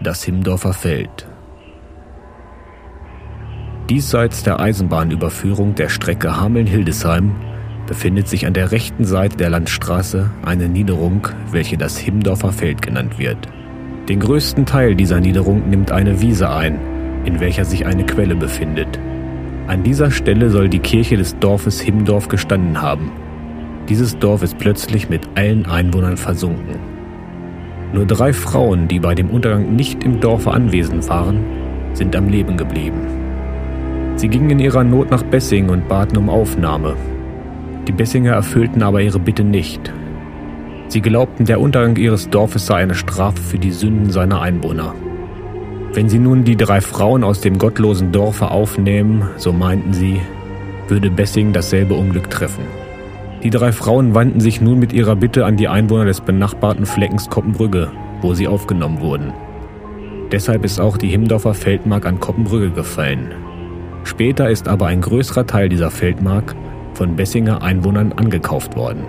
das Himmendorfer Feld. Diesseits der Eisenbahnüberführung der Strecke Hameln-Hildesheim befindet sich an der rechten Seite der Landstraße eine Niederung, welche das Himmendorfer Feld genannt wird. Den größten Teil dieser Niederung nimmt eine Wiese ein, in welcher sich eine Quelle befindet. An dieser Stelle soll die Kirche des Dorfes Himmendorf gestanden haben. Dieses Dorf ist plötzlich mit allen Einwohnern versunken. Nur drei Frauen, die bei dem Untergang nicht im Dorfe anwesend waren, sind am Leben geblieben. Sie gingen in ihrer Not nach Bessing und baten um Aufnahme. Die Bessinger erfüllten aber ihre Bitte nicht. Sie glaubten, der Untergang ihres Dorfes sei eine Strafe für die Sünden seiner Einwohner. Wenn sie nun die drei Frauen aus dem gottlosen Dorfe aufnehmen, so meinten sie, würde Bessing dasselbe Unglück treffen. Die drei Frauen wandten sich nun mit ihrer Bitte an die Einwohner des benachbarten Fleckens Koppenbrügge, wo sie aufgenommen wurden. Deshalb ist auch die Himmdorfer Feldmark an Koppenbrügge gefallen. Später ist aber ein größerer Teil dieser Feldmark von Bessinger Einwohnern angekauft worden.